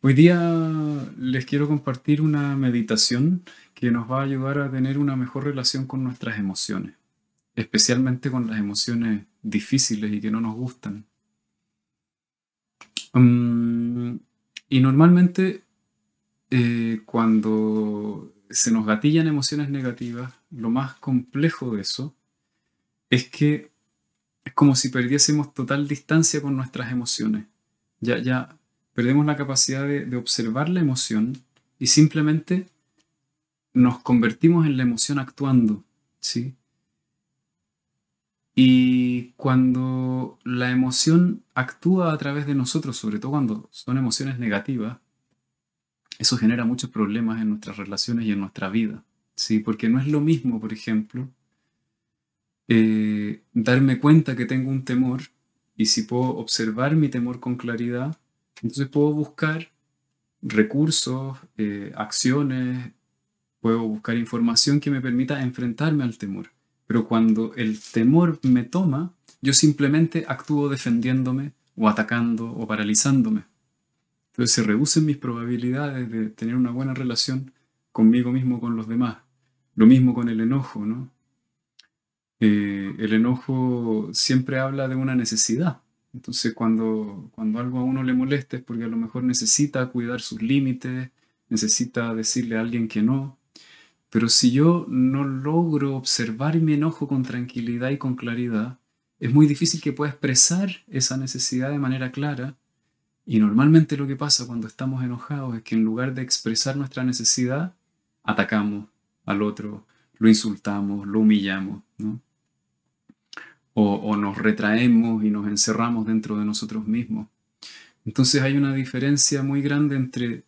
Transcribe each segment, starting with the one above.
Hoy día les quiero compartir una meditación que nos va a ayudar a tener una mejor relación con nuestras emociones, especialmente con las emociones difíciles y que no nos gustan. Mm, y normalmente eh, cuando se nos gatillan emociones negativas, lo más complejo de eso es que es como si perdiésemos total distancia con nuestras emociones. Ya, ya perdemos la capacidad de, observar la emoción y simplemente nos convertimos en la emoción actuando, ¿sí? Y cuando la emoción actúa a través de nosotros, sobre todo cuando son emociones negativas, eso genera muchos problemas en nuestras relaciones y en nuestra vida, ¿sí? Porque no es lo mismo, por ejemplo, eh, darme cuenta que tengo un temor y si puedo observar mi temor con claridad, entonces puedo buscar recursos, eh, acciones, puedo buscar información que me permita enfrentarme al temor. Pero cuando el temor me toma, yo simplemente actúo defendiéndome o atacando o paralizándome. Entonces se reducen mis probabilidades de tener una buena relación conmigo mismo, con los demás. Lo mismo con el enojo, ¿no? Eh, el enojo siempre habla de una necesidad. Entonces cuando, cuando algo a uno le molesta es porque a lo mejor necesita cuidar sus límites, necesita decirle a alguien que no. Pero si yo no logro observar mi enojo con tranquilidad y con claridad, es muy difícil que pueda expresar esa necesidad de manera clara. Y normalmente lo que pasa cuando estamos enojados es que en lugar de expresar nuestra necesidad, atacamos al otro, lo insultamos, lo humillamos. ¿no? O, nos retraemos y nos encerramos dentro de nosotros mismos. Entonces hay una diferencia muy grande entre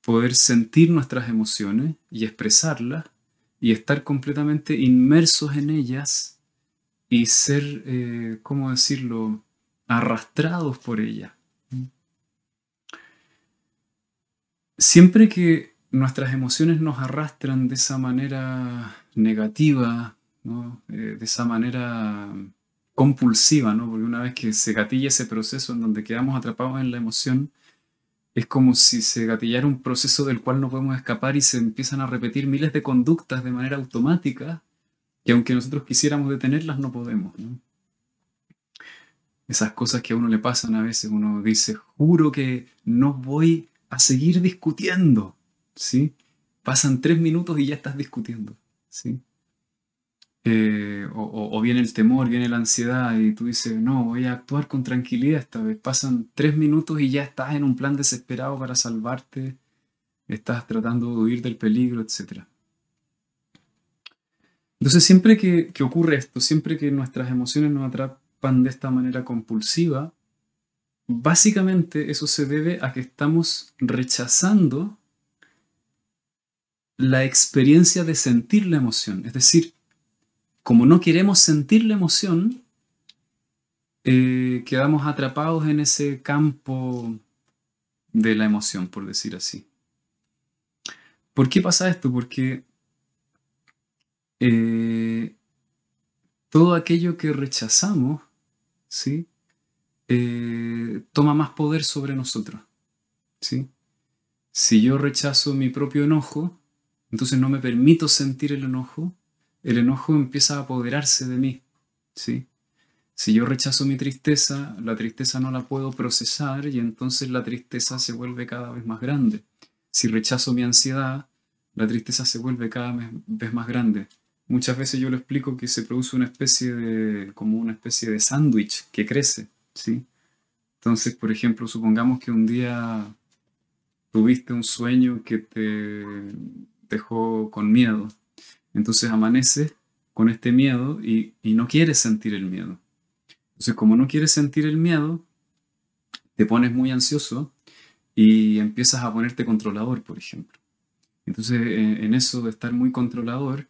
poder sentir nuestras emociones y expresarlas y estar completamente inmersos en ellas y ser, eh, ¿cómo decirlo?, arrastrados por ellas. Siempre que nuestras emociones nos arrastran de esa manera negativa, eh, de esa manera compulsiva, ¿no? porque una vez que se gatilla ese proceso en donde quedamos atrapados en la emoción, es como si se gatillara un proceso del cual no podemos escapar y se empiezan a repetir miles de conductas de manera automática, que aunque nosotros quisiéramos detenerlas, no podemos. Esas cosas que a uno le pasan a veces, uno dice, juro que no voy a seguir discutiendo, ¿sí? Pasan tres minutos y ya estás discutiendo, ¿sí? Eh, o, viene el temor, viene la ansiedad y tú dices, no, voy a actuar con tranquilidad esta vez. Pasan tres minutos y ya estás en un plan desesperado para salvarte, estás tratando de huir del peligro, etc. Entonces siempre que, que ocurre esto, siempre que nuestras emociones nos atrapan de esta manera compulsiva, básicamente eso se debe a que estamos rechazando la experiencia de sentir la emoción. Es decir, como no queremos sentir la emoción, eh, quedamos atrapados en ese campo de la emoción, por decir así. ¿Por qué pasa esto? Porque eh, todo aquello que rechazamos, ¿sí? Eh, toma más poder sobre nosotros. ¿sí? Si yo rechazo mi propio enojo, entonces no me permito sentir el enojo, el enojo empieza a apoderarse de mí, ¿sí? Si yo rechazo mi tristeza, la tristeza no la puedo procesar y entonces la tristeza se vuelve cada vez más grande. Si rechazo mi ansiedad, la tristeza se vuelve cada vez más grande. Muchas veces yo lo explico que se produce una especie de, como una especie de sándwich que crece, ¿sí? Entonces, por ejemplo, supongamos que un día tuviste un sueño que te dejó con miedo, entonces amaneces con este miedo y, no quieres sentir el miedo. Entonces, como no quieres sentir el miedo, te pones muy ansioso y empiezas a ponerte controlador, por ejemplo. Entonces, en eso de estar muy controlador,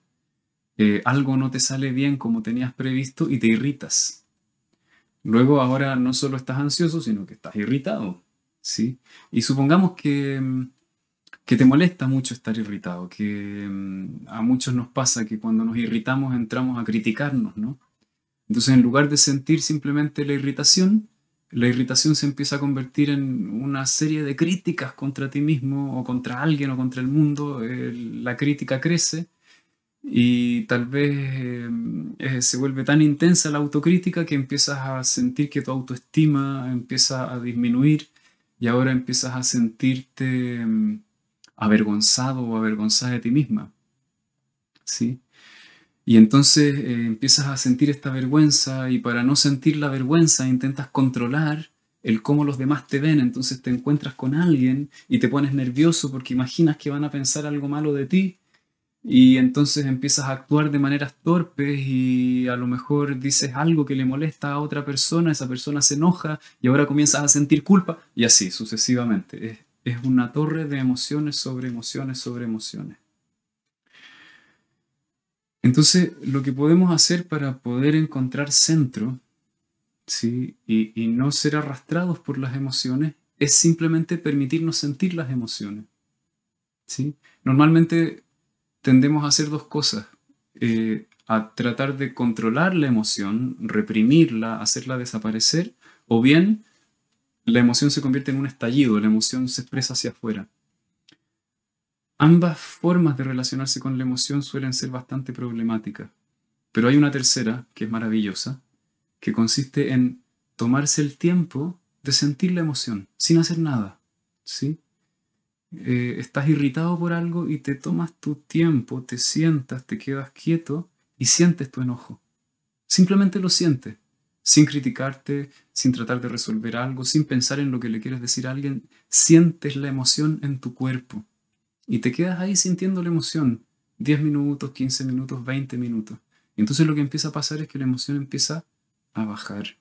eh, algo no te sale bien como tenías previsto y te irritas. Luego ahora no solo estás ansioso, sino que estás irritado. ¿sí? Y supongamos que, mm, que te molesta mucho estar irritado, que mm, a muchos nos pasa que cuando nos irritamos entramos a criticarnos, ¿no? Entonces en lugar de sentir simplemente la irritación, la irritación se empieza a convertir en una serie de críticas contra ti mismo o contra alguien o contra el mundo. la crítica crece y tal vez eh, se vuelve tan intensa la autocrítica que empiezas a sentir que tu autoestima empieza a disminuir y ahora empiezas a sentirte mm, avergonzado o avergonzada de ti misma. ¿Sí? Y entonces eh, empiezas a sentir esta vergüenza y para no sentir la vergüenza intentas controlar el cómo los demás te ven, entonces te encuentras con alguien y te pones nervioso porque imaginas que van a pensar algo malo de ti y entonces empiezas a actuar de maneras torpes y a lo mejor dices algo que le molesta a otra persona, esa persona se enoja y ahora comienzas a sentir culpa y así sucesivamente. Es, es una torre de emociones sobre emociones sobre emociones. Entonces, lo que podemos hacer para poder encontrar centro ¿sí? y, no ser arrastrados por las emociones es simplemente permitirnos sentir las emociones. ¿sí? Normalmente tendemos a hacer dos cosas. Eh, a tratar de controlar la emoción, reprimirla, hacerla desaparecer, o bien la emoción se convierte en un estallido, la emoción se expresa hacia afuera. Ambas formas de relacionarse con la emoción suelen ser bastante problemáticas, pero hay una tercera que es maravillosa, que consiste en tomarse el tiempo de sentir la emoción sin hacer nada, ¿sí? Eh, estás irritado por algo y te tomas tu tiempo, te sientas, te quedas quieto y sientes tu enojo. Simplemente lo sientes, sin criticarte, sin tratar de resolver algo, sin pensar en lo que le quieres decir a alguien, sientes la emoción en tu cuerpo y te quedas ahí sintiendo la emoción 10 minutos, 15 minutos, 20 minutos. Entonces lo que empieza a pasar es que la emoción empieza a bajar.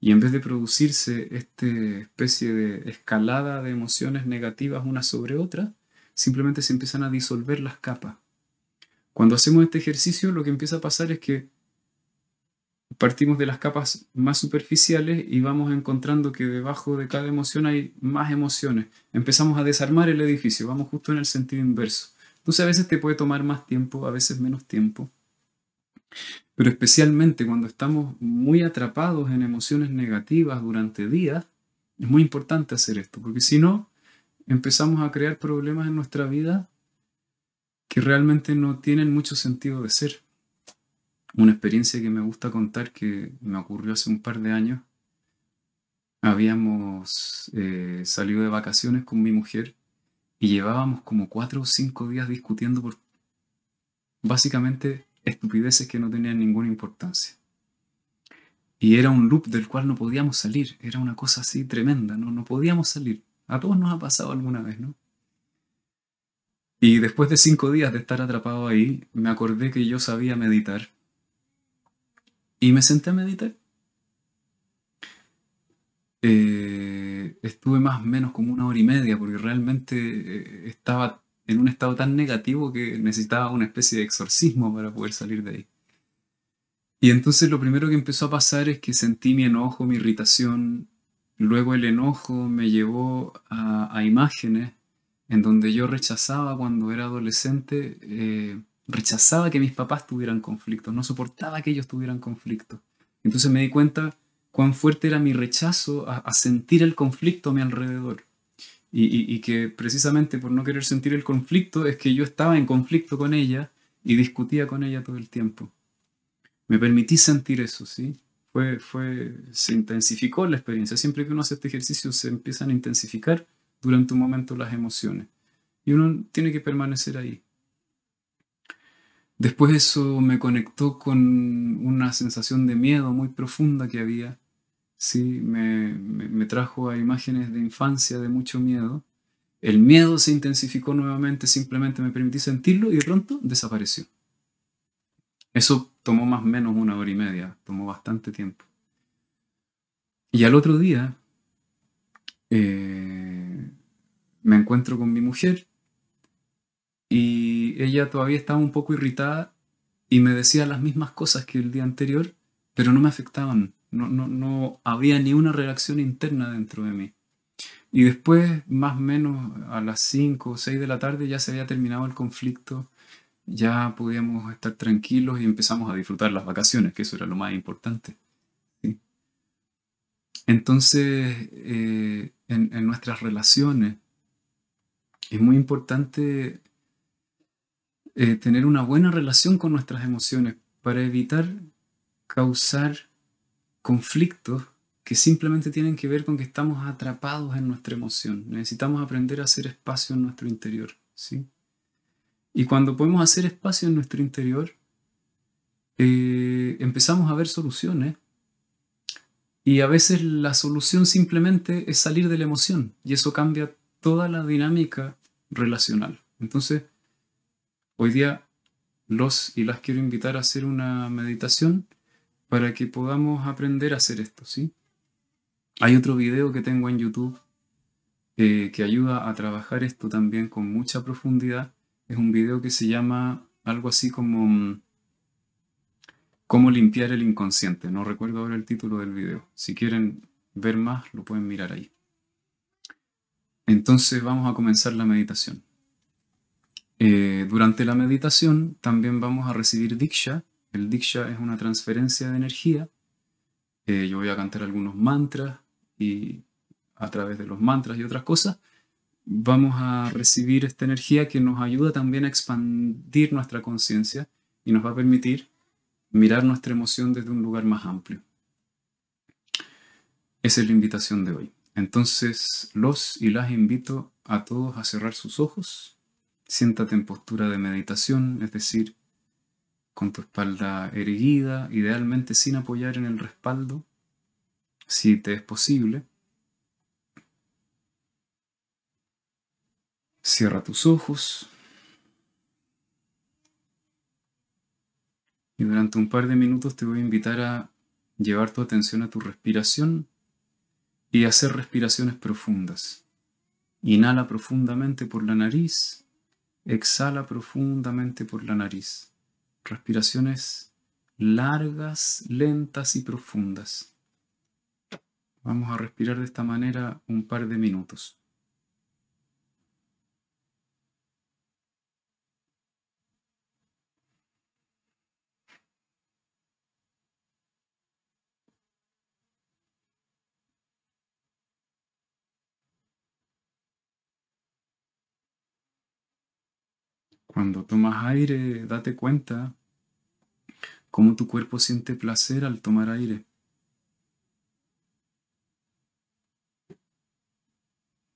Y en vez de producirse esta especie de escalada de emociones negativas una sobre otra, simplemente se empiezan a disolver las capas. Cuando hacemos este ejercicio, lo que empieza a pasar es que partimos de las capas más superficiales y vamos encontrando que debajo de cada emoción hay más emociones. Empezamos a desarmar el edificio, vamos justo en el sentido inverso. Entonces a veces te puede tomar más tiempo, a veces menos tiempo. Pero especialmente cuando estamos muy atrapados en emociones negativas durante días, es muy importante hacer esto, porque si no, empezamos a crear problemas en nuestra vida que realmente no tienen mucho sentido de ser. Una experiencia que me gusta contar que me ocurrió hace un par de años. Habíamos eh, salido de vacaciones con mi mujer y llevábamos como cuatro o cinco días discutiendo por básicamente estupideces que no tenían ninguna importancia. Y era un loop del cual no podíamos salir, era una cosa así tremenda, ¿no? No podíamos salir. A todos nos ha pasado alguna vez, ¿no? Y después de cinco días de estar atrapado ahí, me acordé que yo sabía meditar. Y me senté a meditar. Eh, estuve más o menos como una hora y media, porque realmente eh, estaba en un estado tan negativo que necesitaba una especie de exorcismo para poder salir de ahí. Y entonces lo primero que empezó a pasar es que sentí mi enojo, mi irritación, luego el enojo me llevó a, imágenes en donde yo rechazaba cuando era adolescente, eh, rechazaba que mis papás tuvieran conflictos, no soportaba que ellos tuvieran conflictos. Entonces me di cuenta cuán fuerte era mi rechazo a sentir el conflicto a mi alrededor. Y, que precisamente por no querer sentir el conflicto es que yo estaba en conflicto con ella y discutía con ella todo el tiempo. Me permití sentir eso, ¿sí? Fue, fue, se intensificó la experiencia. Siempre que uno hace este ejercicio se empiezan a intensificar durante un momento las emociones. Y uno tiene que permanecer ahí. Después eso me conectó con una sensación de miedo muy profunda que había sí, me, trajo a imágenes de infancia de mucho miedo. El miedo se intensificó nuevamente, simplemente me permití sentirlo y de pronto desapareció. Eso tomó más o menos una hora y media, tomó bastante tiempo. Y al otro día, eh, me encuentro con mi mujer y ella todavía estaba un poco irritada y me decía las mismas cosas que el día anterior, pero no me afectaban. No, no, no había ni una reacción interna dentro de mí. Y después, más o menos a las 5 o 6 de la tarde, ya se había terminado el conflicto, ya podíamos estar tranquilos y empezamos a disfrutar las vacaciones, que eso era lo más importante. Entonces, eh, en, en nuestras relaciones, es muy importante eh, tener una buena relación con nuestras emociones para evitar causar conflictos que simplemente tienen que ver con que estamos atrapados en nuestra emoción. Necesitamos aprender a hacer espacio en nuestro interior. ¿sí? Y cuando podemos hacer espacio en nuestro interior, eh, empezamos a ver soluciones. Y a veces la solución simplemente es salir de la emoción. Y eso cambia toda la dinámica relacional. Entonces, Hoy día los y las quiero invitar a hacer una meditación para que podamos aprender a hacer esto, ¿sí? Hay otro video que tengo en YouTube eh, que ayuda a trabajar esto también con mucha profundidad. Es un video que se llama algo así como mm, Cómo limpiar el inconsciente. No recuerdo ahora el título del video. Si quieren ver más, lo pueden mirar ahí. Entonces vamos a comenzar la meditación. Eh, durante la meditación también vamos a recibir Diksha. El Diksha es una transferencia de energía. Eh, yo voy a cantar algunos mantras y a través de los mantras y otras cosas vamos a recibir esta energía que nos ayuda también a expandir nuestra conciencia y nos va a permitir mirar nuestra emoción desde un lugar más amplio. Esa es la invitación de hoy. Entonces los y las invito a todos a cerrar sus ojos Siéntate en postura de meditación, es decir, con tu espalda erguida, idealmente sin apoyar en el respaldo, si te es posible. Cierra tus ojos. Y durante un par de minutos te voy a invitar a llevar tu atención a tu respiración y hacer respiraciones profundas. Inhala profundamente por la nariz Exhala profundamente por la nariz. Respiraciones largas, lentas y profundas. Vamos a respirar de esta manera un par de minutos. Cuando tomas aire, date cuenta cómo tu cuerpo siente placer al tomar aire.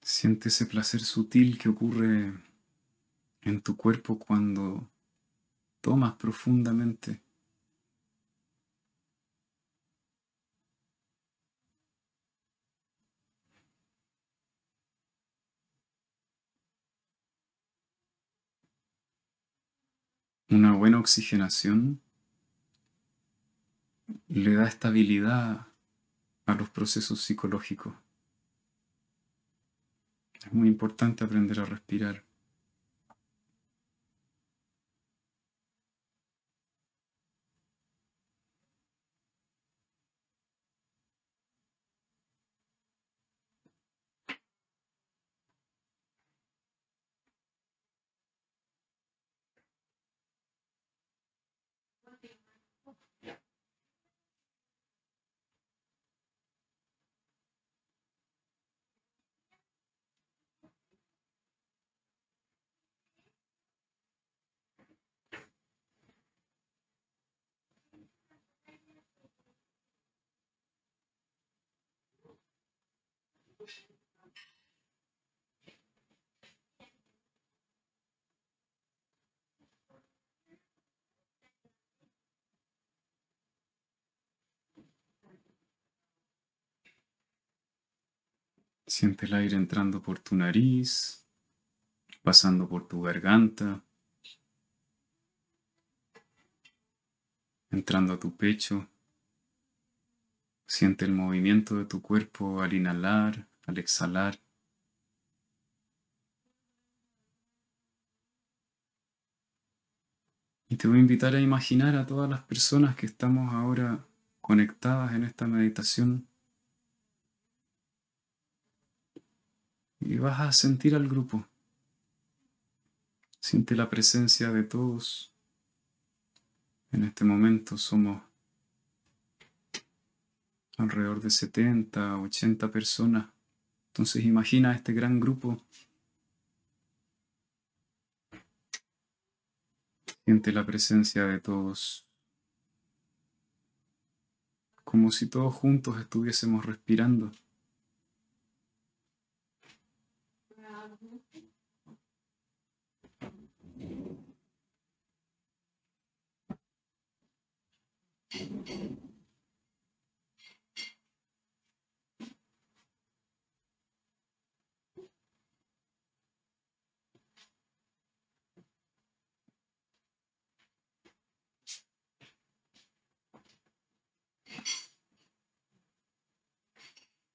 Siente ese placer sutil que ocurre en tu cuerpo cuando tomas profundamente. Una buena oxigenación le da estabilidad a los procesos psicológicos. Es muy importante aprender a respirar. Siente el aire entrando por tu nariz, pasando por tu garganta, entrando a tu pecho. Siente el movimiento de tu cuerpo al inhalar, al exhalar. Y te voy a invitar a imaginar a todas las personas que estamos ahora conectadas en esta meditación. Y vas a sentir al grupo. Siente la presencia de todos. En este momento somos alrededor de 70, 80 personas entonces imagina este gran grupo. Siente la presencia de todos. Como si todos juntos estuviésemos respirando.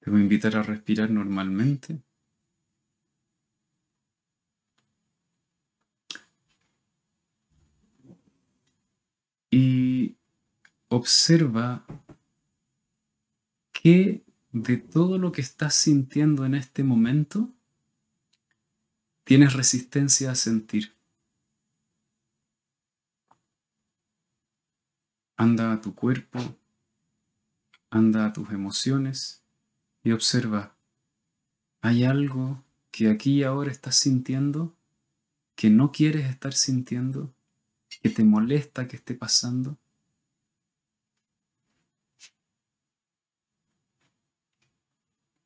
Te voy a invitar a respirar normalmente. Y observa qué de todo lo que estás sintiendo en este momento tienes resistencia a sentir. Anda a tu cuerpo, anda a tus emociones y observa, ¿hay algo que aquí y ahora estás sintiendo que no quieres estar sintiendo, que te molesta que esté pasando?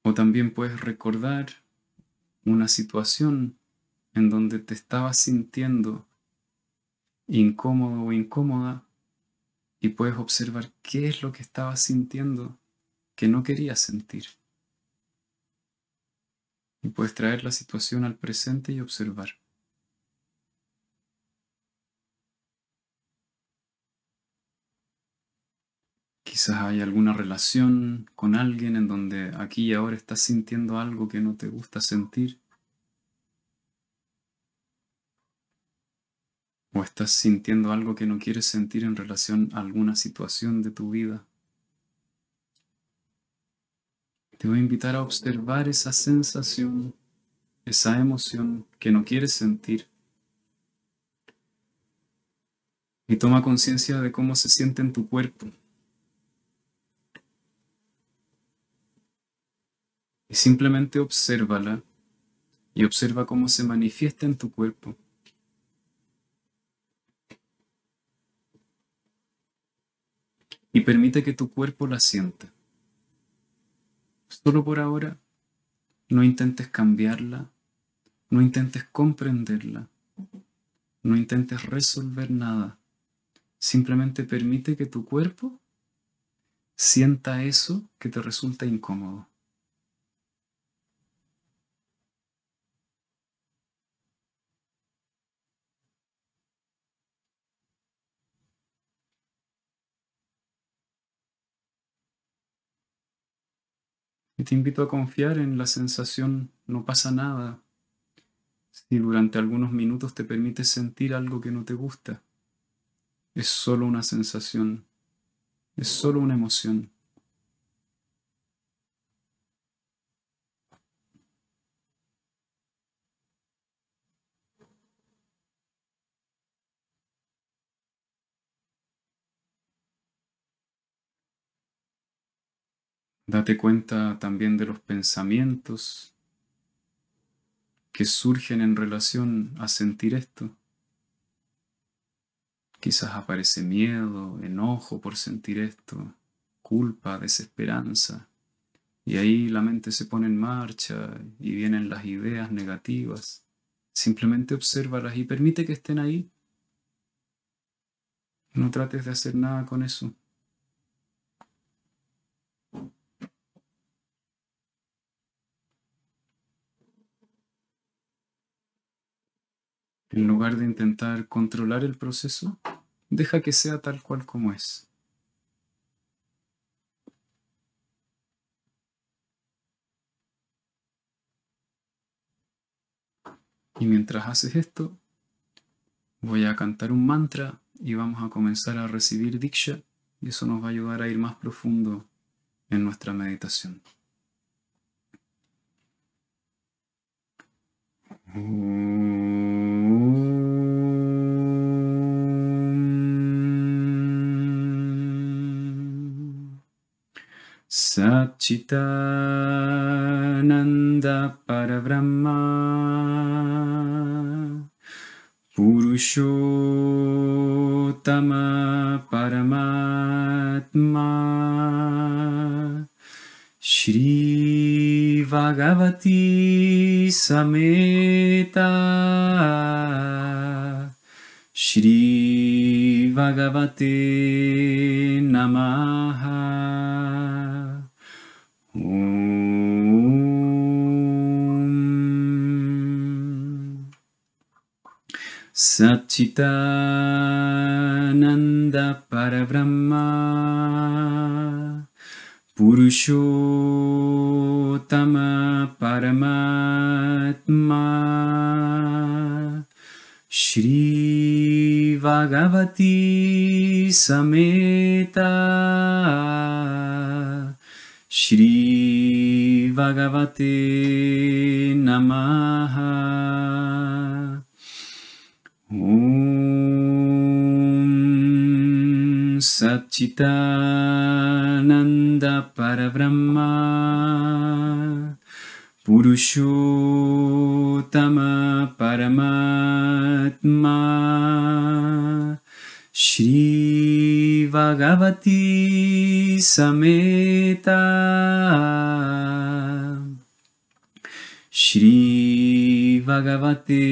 O también puedes recordar una situación en donde te estabas sintiendo incómodo o incómoda y puedes observar qué es lo que estabas sintiendo que no querías sentir. Y puedes traer la situación al presente y observar. Quizás hay alguna relación con alguien en donde aquí y ahora estás sintiendo algo que no te gusta sentir. O estás sintiendo algo que no quieres sentir en relación a alguna situación de tu vida. Te voy a invitar a observar esa sensación, esa emoción que no quieres sentir. Y toma conciencia de cómo se siente en tu cuerpo. Y simplemente obsérvala y observa cómo se manifiesta en tu cuerpo. Y permite que tu cuerpo la sienta. Solo por ahora, no intentes cambiarla, no intentes comprenderla, no intentes resolver nada. Simplemente permite que tu cuerpo sienta eso que te resulta incómodo. Y te invito a confiar en la sensación, no pasa nada. Si durante algunos minutos te permites sentir algo que no te gusta, es solo una sensación, es solo una emoción. Date cuenta también de los pensamientos que surgen en relación a sentir esto. Quizás aparece miedo, enojo por sentir esto, culpa, desesperanza. Y ahí la mente se pone en marcha y vienen las ideas negativas. Simplemente obsérvalas y permite que estén ahí. No trates de hacer nada con eso. En lugar de intentar controlar el proceso, deja que sea tal cual como es. Y mientras haces esto, voy a cantar un mantra y vamos a comenzar a recibir Diksha y eso nos va a ayudar a ir más profundo en nuestra meditación. Satchitananda सच्चिदनन्दपरब्रह्मा पुरुषोत्तमपरमात्मा श्रीभगवती समेता श्रीभगवते नमः। ॐ पुरुषोत्तम परमात्मा श्रीभगवती समेता श्रीभगवते नमः। ॐ सच्चितानन्दपरब्रह्मा पुरुषोत्तमपरमात्मा Sri Bhagavathi Bhagavate Namaha Om Satchitananda Parabrahma Purushottama Paramatma Shri Bhagavati Sameta Shri Bhagavate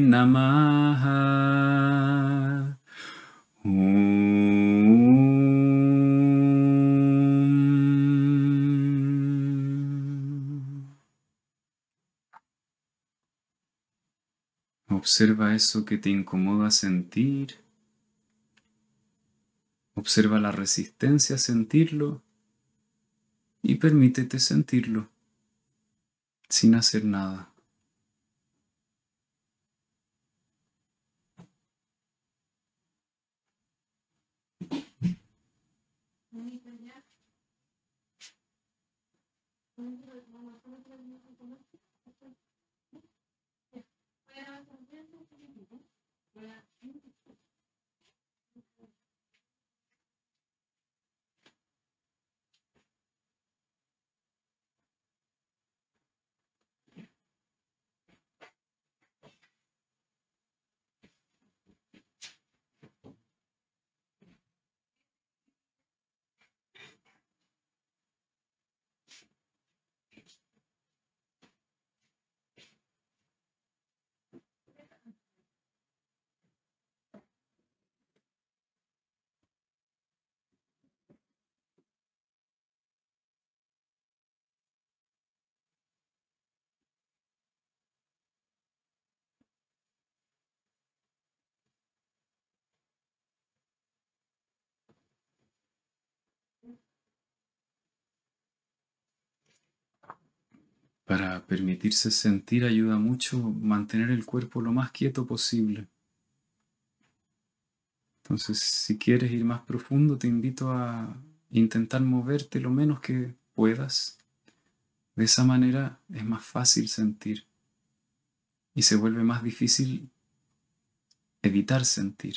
Namaha Om. Observa eso que te incomoda sentir. Observa la resistencia a sentirlo y permítete sentirlo sin hacer nada. Para permitirse sentir ayuda mucho mantener el cuerpo lo más quieto posible. Entonces, si quieres ir más profundo, te invito a intentar moverte lo menos que puedas. De esa manera es más fácil sentir y se vuelve más difícil evitar sentir.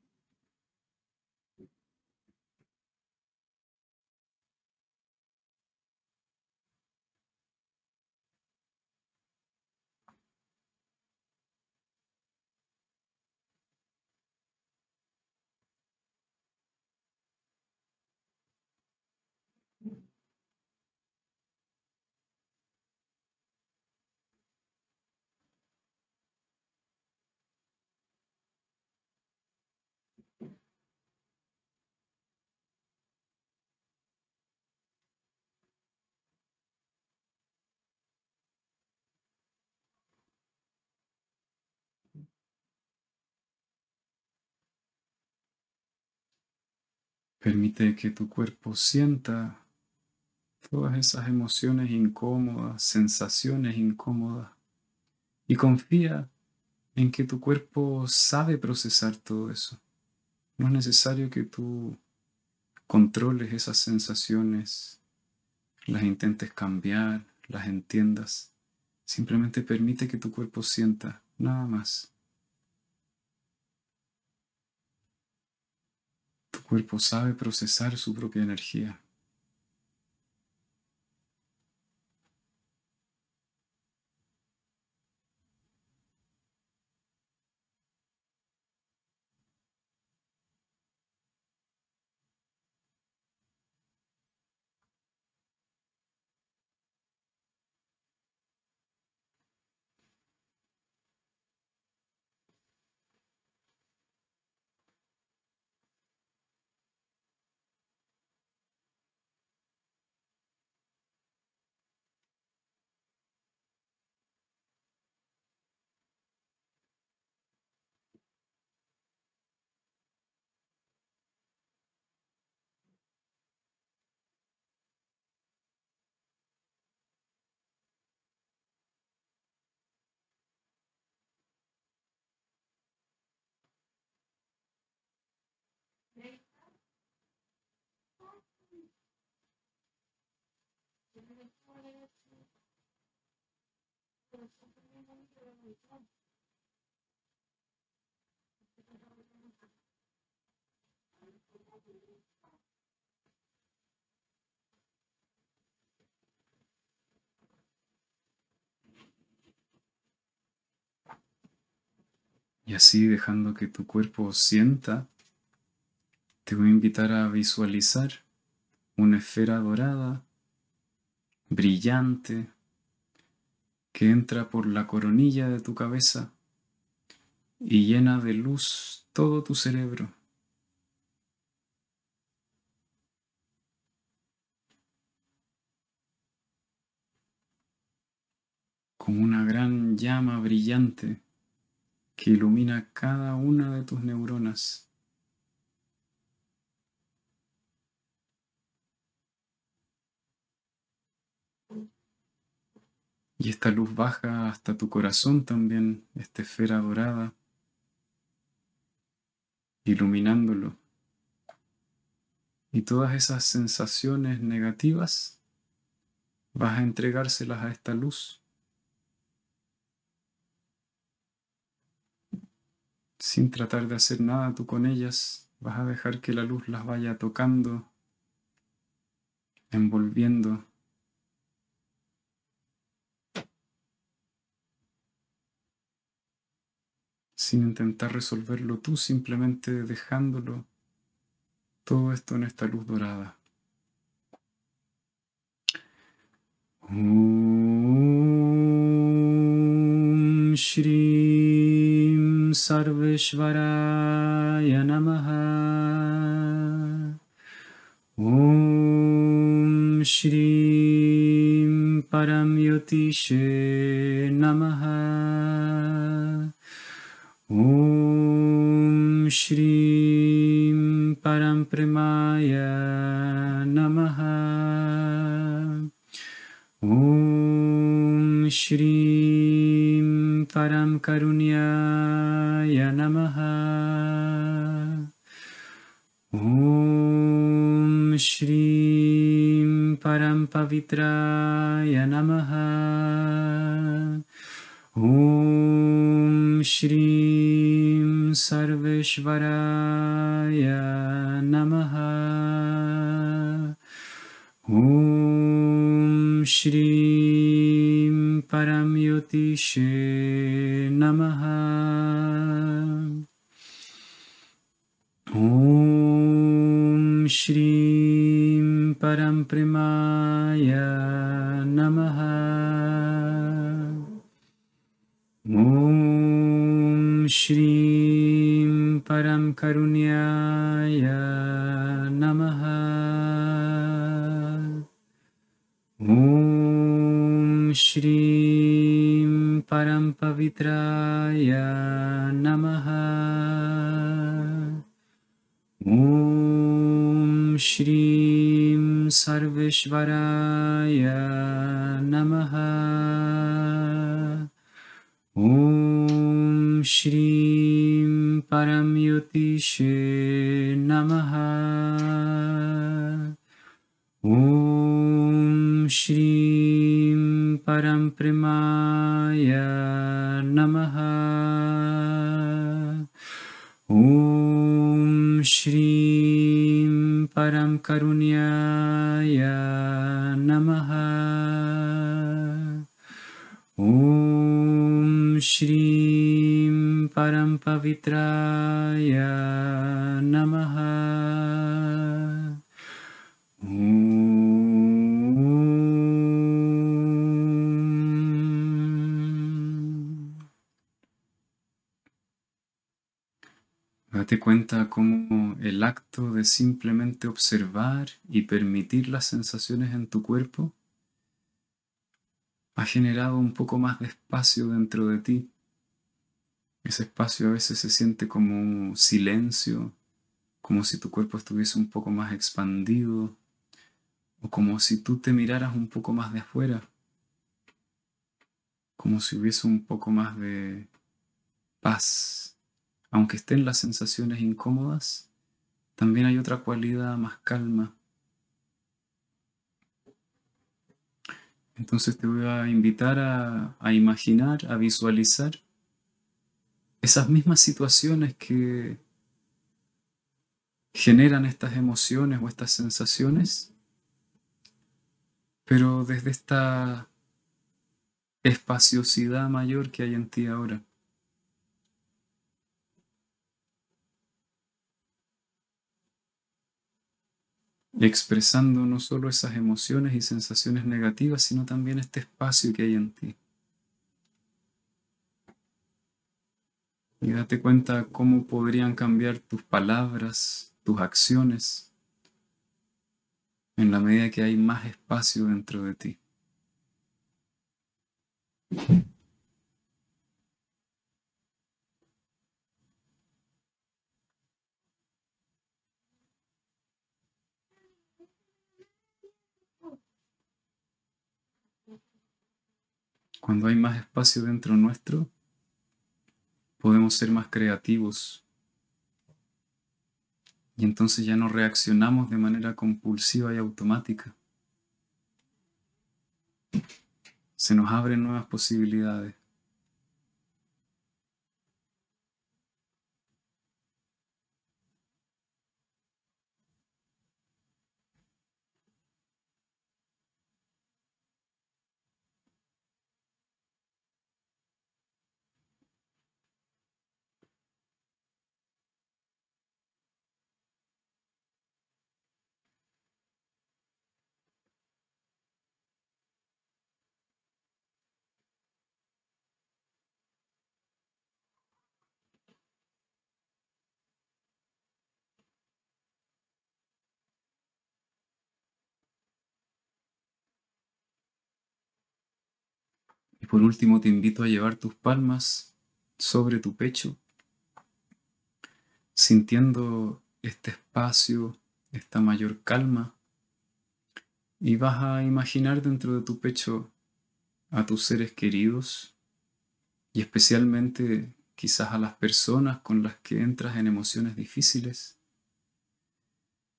Permite que tu cuerpo sienta todas esas emociones incómodas, sensaciones incómodas y confía en que tu cuerpo sabe procesar todo eso. No es necesario que tú controles esas sensaciones, las intentes cambiar, las entiendas. Simplemente permite que tu cuerpo sienta, nada más. Cuerpo sabe procesar su propia energía. Y así dejando que tu cuerpo sienta, te voy a invitar a visualizar una esfera dorada, brillante, que entra por la coronilla de tu cabeza y llena de luz todo tu cerebro. como una gran llama brillante que ilumina cada una de tus neuronas. Y esta luz baja hasta tu corazón también, esta esfera dorada, iluminándolo. Y todas esas sensaciones negativas vas a entregárselas a esta luz. Sin tratar de hacer nada tú con ellas, vas a dejar que la luz las vaya tocando, envolviendo sin intentar resolverlo tú, simplemente dejándolo todo esto en esta luz dorada. Om Shri Sarveshvaraya Namaha Om Shri Paramyotishe Namaha श्रीं परंप्रमाय नमः। ॐ श्रीं परं करुण्याय नमः। ॐ श्रीं परं पवित्राय नमः। ॐ श्री सर्वेश्वराय नमः। ॐ श्रीं परमज्योतिषे नमः। ॐ श्रीं परमप्रेमाय नमः। ॐ श्रीं Param Karunyaya Namaha. Om Shrim Param Pavitraya Namaha. Om Shrim Sarveshvaraya Namaha. Om Shrim परमज्योतिषे नमः। ॐ श्रीं परमप्रेमाय नमः। ॐ श्रीं परमकरुण्याय नमः। ॐ श्रीं परमपवित्राय नमः ॐ Date cuenta cómo el acto de simplemente observar y permitir las sensaciones en tu cuerpo ha generado un poco más de espacio dentro de ti. Ese espacio a veces se siente como un silencio, como si tu cuerpo estuviese un poco más expandido, o como si tú te miraras un poco más de afuera, como si hubiese un poco más de paz. Aunque estén las sensaciones incómodas, también hay otra cualidad más calma. Entonces te voy a invitar a, a imaginar, a visualizar esas mismas situaciones que generan estas emociones o estas sensaciones, pero desde esta espaciosidad mayor que hay en ti ahora. expresando no solo esas emociones y sensaciones negativas, sino también este espacio que hay en ti. Y date cuenta cómo podrían cambiar tus palabras, tus acciones, en la medida que hay más espacio dentro de ti. Cuando hay más espacio dentro nuestro, podemos ser más creativos. Y entonces ya no reaccionamos de manera compulsiva y automática. Se nos abren nuevas posibilidades. Por último te invito a llevar tus palmas sobre tu pecho, sintiendo este espacio, esta mayor calma. Y vas a imaginar dentro de tu pecho a tus seres queridos y especialmente quizás a las personas con las que entras en emociones difíciles.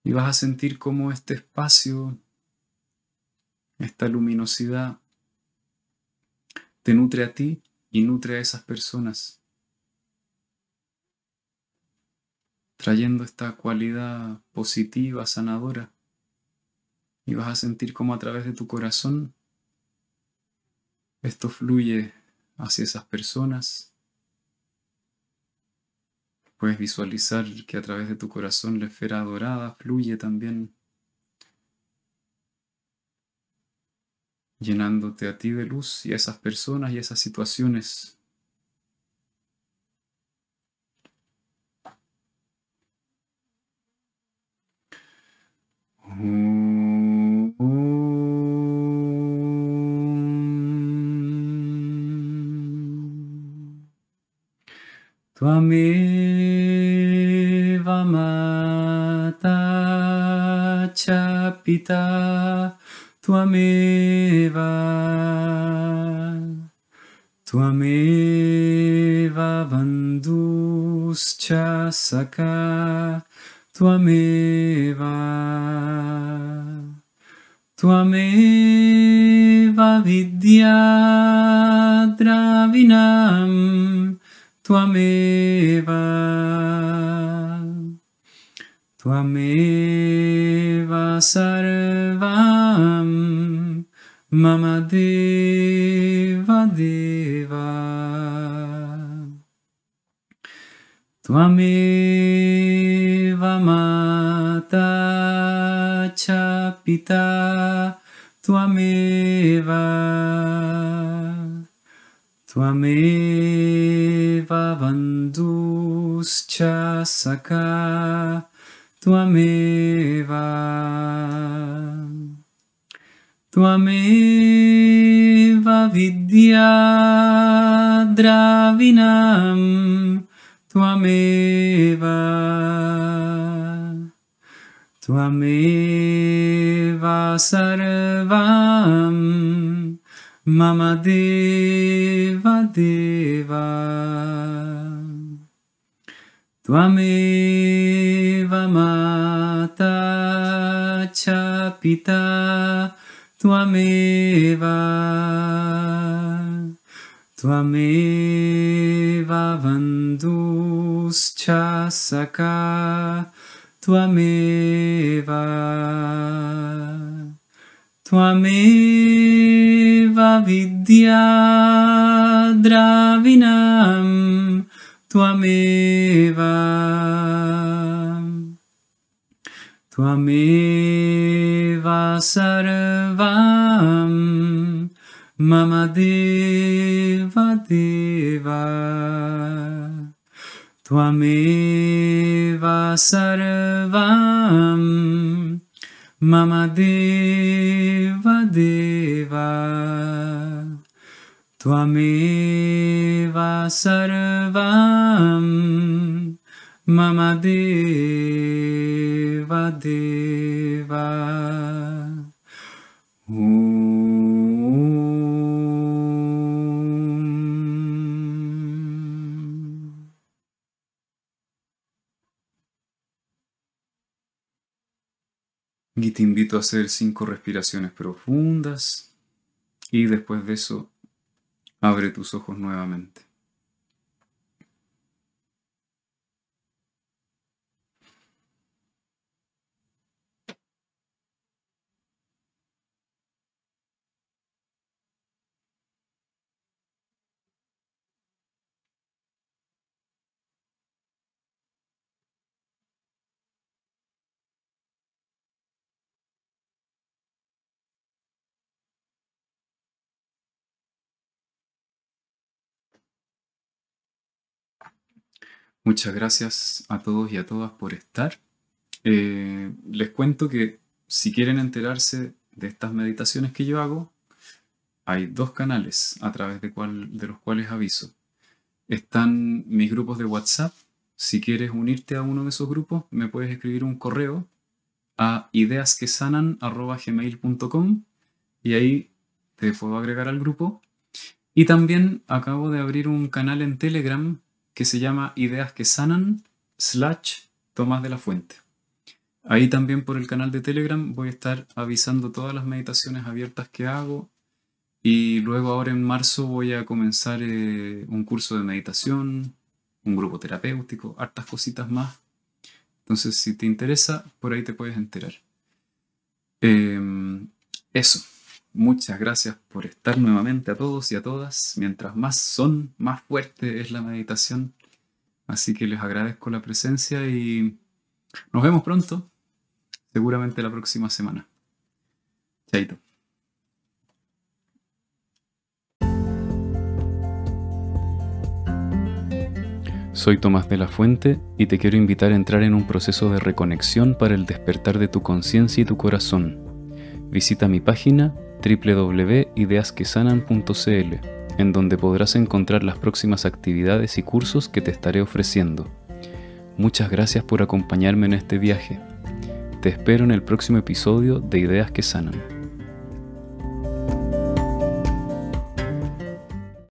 Y vas a sentir cómo este espacio, esta luminosidad, te nutre a ti y nutre a esas personas, trayendo esta cualidad positiva, sanadora. Y vas a sentir como a través de tu corazón esto fluye hacia esas personas. Puedes visualizar que a través de tu corazón la esfera dorada fluye también, llenándote a ti de luz y a esas personas y a esas situaciones. Tvameva mata cha pita Tvameva Tvameva bandhuscha saka. Tvameva Tvameva vidya dravinam. Tvameva Tvameva sarvam mama deva deva. Tvameva mata cha pita Tvameva Tvameva bandhuscha saka Tvameva त्वमेव विद्या द्राविना त्वमेव त्वमेवा सर्व मम त्वमेव माता च पिता Tvameva Tvameva bandhuscha saka Tvameva Tvameva vidya dravinam Tvameva Tvameva sarvam mama deva deva. Tvameva sarvam mama deva deva. Tvameva sarvam mama deva deva Y te invito a hacer cinco respiraciones profundas y después de eso abre tus ojos nuevamente. Muchas gracias a todos y a todas por estar. Eh, les cuento que si quieren enterarse de estas meditaciones que yo hago, hay dos canales a través de, cual- de los cuales aviso. Están mis grupos de WhatsApp. Si quieres unirte a uno de esos grupos, me puedes escribir un correo a ideasquesanan.gmail.com y ahí te puedo agregar al grupo. Y también acabo de abrir un canal en Telegram que se llama Ideas que Sanan slash Tomás de la Fuente. Ahí también por el canal de Telegram voy a estar avisando todas las meditaciones abiertas que hago Y luego ahora en marzo voy a comenzar eh, un curso de meditación, un grupo terapéutico, hartas cositas más. Entonces, si te interesa, por ahí te puedes enterar. Em, eso. Muchas gracias por estar nuevamente a todos y a todas. Mientras más son, más fuerte es la meditación. Así que les agradezco la presencia y nos vemos pronto. Seguramente la próxima semana. Chaito. Soy Tomás de la Fuente y te quiero invitar a entrar en un proceso de reconexión para el despertar de tu conciencia y tu corazón. Visita mi página www.ideasquesanan.cl, en donde podrás encontrar las próximas actividades y cursos que te estaré ofreciendo. Muchas gracias por acompañarme en este viaje. Te espero en el próximo episodio de Ideas que Sanan.